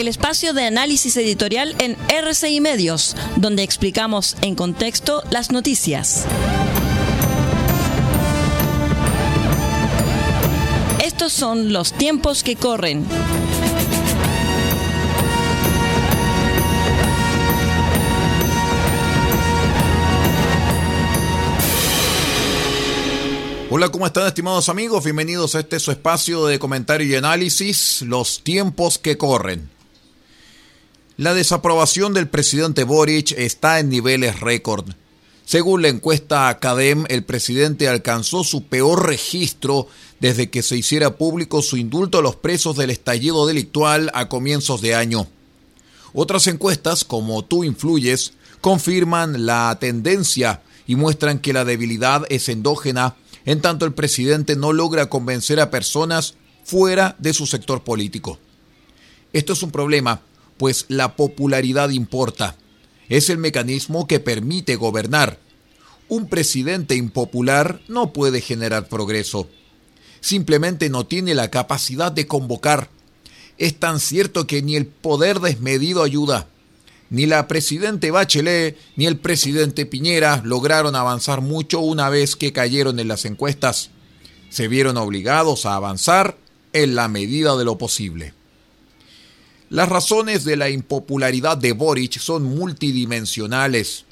el espacio de análisis editorial en RCI Medios, donde explicamos en contexto las noticias. Estos son los tiempos que corren. Hola, ¿cómo están estimados amigos? Bienvenidos a este su espacio de comentario y análisis, los tiempos que corren. La desaprobación del presidente Boric está en niveles récord. Según la encuesta Academ, el presidente alcanzó su peor registro desde que se hiciera público su indulto a los presos del estallido delictual a comienzos de año. Otras encuestas, como Tú Influyes, confirman la tendencia y muestran que la debilidad es endógena en tanto el presidente no logra convencer a personas fuera de su sector político. Esto es un problema, pues la popularidad importa. Es el mecanismo que permite gobernar. Un presidente impopular no puede generar progreso. Simplemente no tiene la capacidad de convocar. Es tan cierto que ni el poder desmedido ayuda. Ni la presidente Bachelet ni el presidente Piñera lograron avanzar mucho una vez que cayeron en las encuestas. Se vieron obligados a avanzar en la medida de lo posible. Las razones de la impopularidad de Boric son multidimensionales.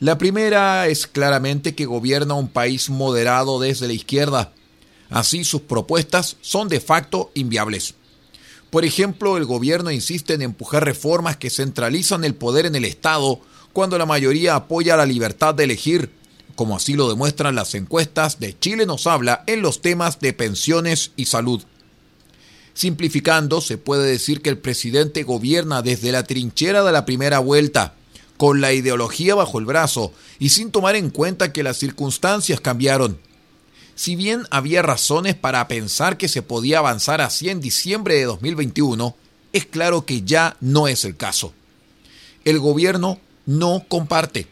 La primera es claramente que gobierna un país moderado desde la izquierda. Así sus propuestas son de facto inviables. Por ejemplo, el gobierno insiste en empujar reformas que centralizan el poder en el Estado cuando la mayoría apoya la libertad de elegir, como así lo demuestran las encuestas de Chile nos habla en los temas de pensiones y salud. Simplificando, se puede decir que el presidente gobierna desde la trinchera de la primera vuelta, con la ideología bajo el brazo y sin tomar en cuenta que las circunstancias cambiaron. Si bien había razones para pensar que se podía avanzar así en diciembre de 2021, es claro que ya no es el caso. El gobierno no comparte,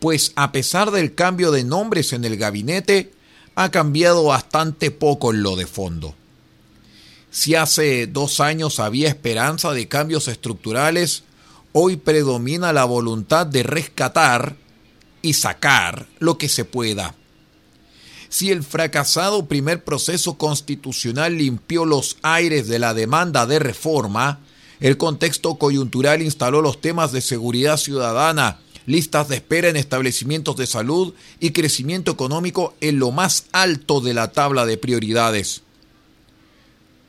pues a pesar del cambio de nombres en el gabinete, ha cambiado bastante poco en lo de fondo. Si hace dos años había esperanza de cambios estructurales, hoy predomina la voluntad de rescatar y sacar lo que se pueda si el fracasado primer proceso constitucional limpió los aires de la demanda de reforma, el contexto coyuntural instaló los temas de seguridad ciudadana, listas de espera en establecimientos de salud y crecimiento económico en lo más alto de la tabla de prioridades.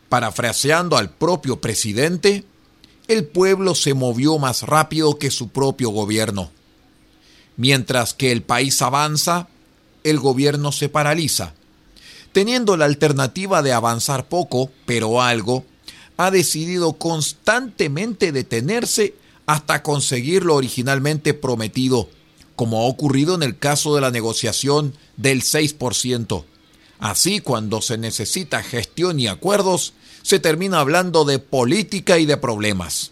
Parafraseando al propio presidente, el pueblo se movió más rápido que su propio gobierno. Mientras que el país avanza, el gobierno se paraliza. Teniendo la alternativa de avanzar poco, pero algo, ha decidido constantemente detenerse hasta conseguir lo originalmente prometido, como ha ocurrido en el caso de la negociación del 6%. Así, cuando se necesita gestión y acuerdos, se termina hablando de política y de problemas.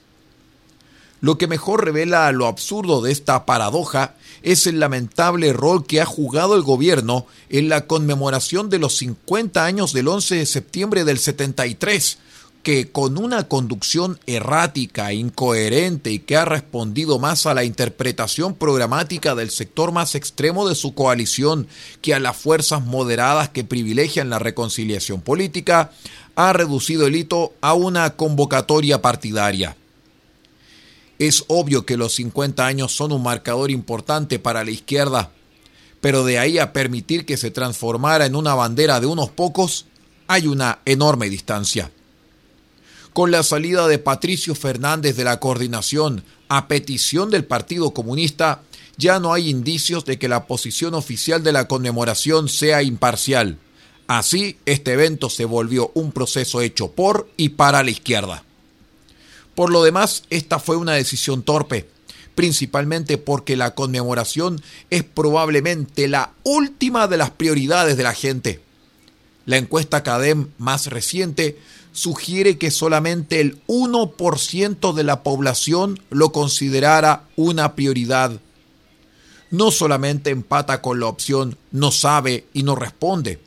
Lo que mejor revela lo absurdo de esta paradoja es el lamentable rol que ha jugado el gobierno en la conmemoración de los 50 años del 11 de septiembre del 73, que con una conducción errática, incoherente y que ha respondido más a la interpretación programática del sector más extremo de su coalición que a las fuerzas moderadas que privilegian la reconciliación política, ha reducido el hito a una convocatoria partidaria. Es obvio que los 50 años son un marcador importante para la izquierda, pero de ahí a permitir que se transformara en una bandera de unos pocos, hay una enorme distancia. Con la salida de Patricio Fernández de la coordinación a petición del Partido Comunista, ya no hay indicios de que la posición oficial de la conmemoración sea imparcial. Así, este evento se volvió un proceso hecho por y para la izquierda. Por lo demás, esta fue una decisión torpe, principalmente porque la conmemoración es probablemente la última de las prioridades de la gente. La encuesta CADEM más reciente sugiere que solamente el 1% de la población lo considerara una prioridad. No solamente empata con la opción no sabe y no responde,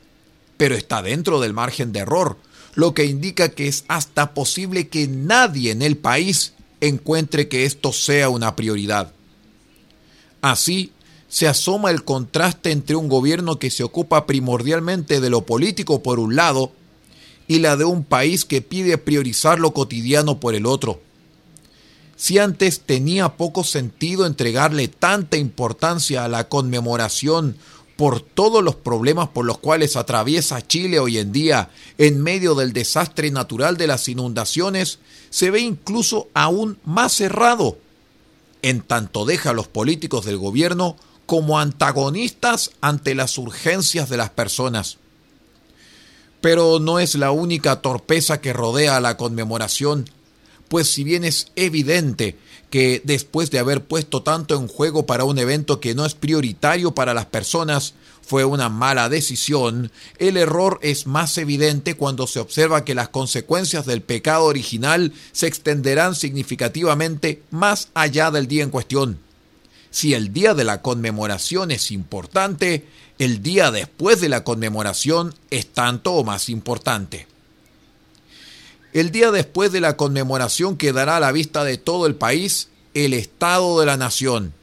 pero está dentro del margen de error, lo que indica que es hasta posible que nadie en el país encuentre que esto sea una prioridad. Así, se asoma el contraste entre un gobierno que se ocupa primordialmente de lo político por un lado y la de un país que pide priorizar lo cotidiano por el otro. Si antes tenía poco sentido entregarle tanta importancia a la conmemoración por todos los problemas por los cuales atraviesa Chile hoy en día en medio del desastre natural de las inundaciones, se ve incluso aún más cerrado, en tanto deja a los políticos del gobierno como antagonistas ante las urgencias de las personas. Pero no es la única torpeza que rodea a la conmemoración, pues si bien es evidente que después de haber puesto tanto en juego para un evento que no es prioritario para las personas, fue una mala decisión, el error es más evidente cuando se observa que las consecuencias del pecado original se extenderán significativamente más allá del día en cuestión. Si el día de la conmemoración es importante, el día después de la conmemoración es tanto o más importante. El día después de la conmemoración quedará a la vista de todo el país el estado de la nación.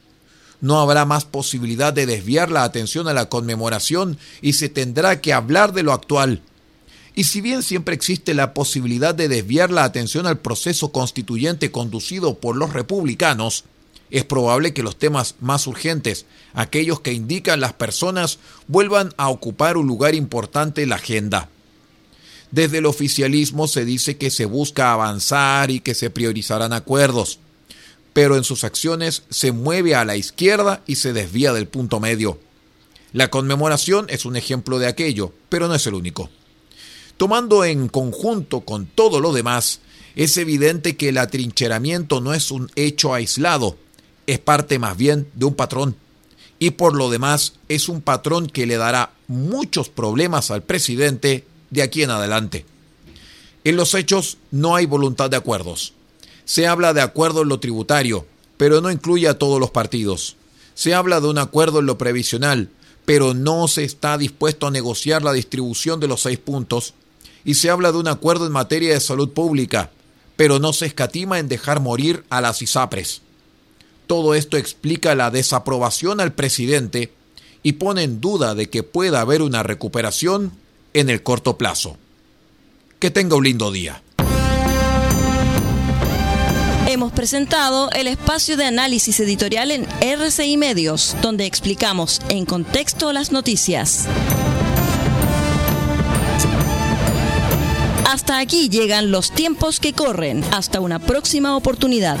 No habrá más posibilidad de desviar la atención a la conmemoración y se tendrá que hablar de lo actual. Y si bien siempre existe la posibilidad de desviar la atención al proceso constituyente conducido por los republicanos, es probable que los temas más urgentes, aquellos que indican las personas, vuelvan a ocupar un lugar importante en la agenda. Desde el oficialismo se dice que se busca avanzar y que se priorizarán acuerdos, pero en sus acciones se mueve a la izquierda y se desvía del punto medio. La conmemoración es un ejemplo de aquello, pero no es el único. Tomando en conjunto con todo lo demás, es evidente que el atrincheramiento no es un hecho aislado, es parte más bien de un patrón. Y por lo demás es un patrón que le dará muchos problemas al presidente de aquí en adelante. En los hechos no hay voluntad de acuerdos. Se habla de acuerdo en lo tributario, pero no incluye a todos los partidos. Se habla de un acuerdo en lo previsional, pero no se está dispuesto a negociar la distribución de los seis puntos. Y se habla de un acuerdo en materia de salud pública, pero no se escatima en dejar morir a las ISAPRES. Todo esto explica la desaprobación al presidente y pone en duda de que pueda haber una recuperación en el corto plazo. Que tenga un lindo día. Hemos presentado el espacio de análisis editorial en RCI Medios, donde explicamos en contexto las noticias. Hasta aquí llegan los tiempos que corren. Hasta una próxima oportunidad.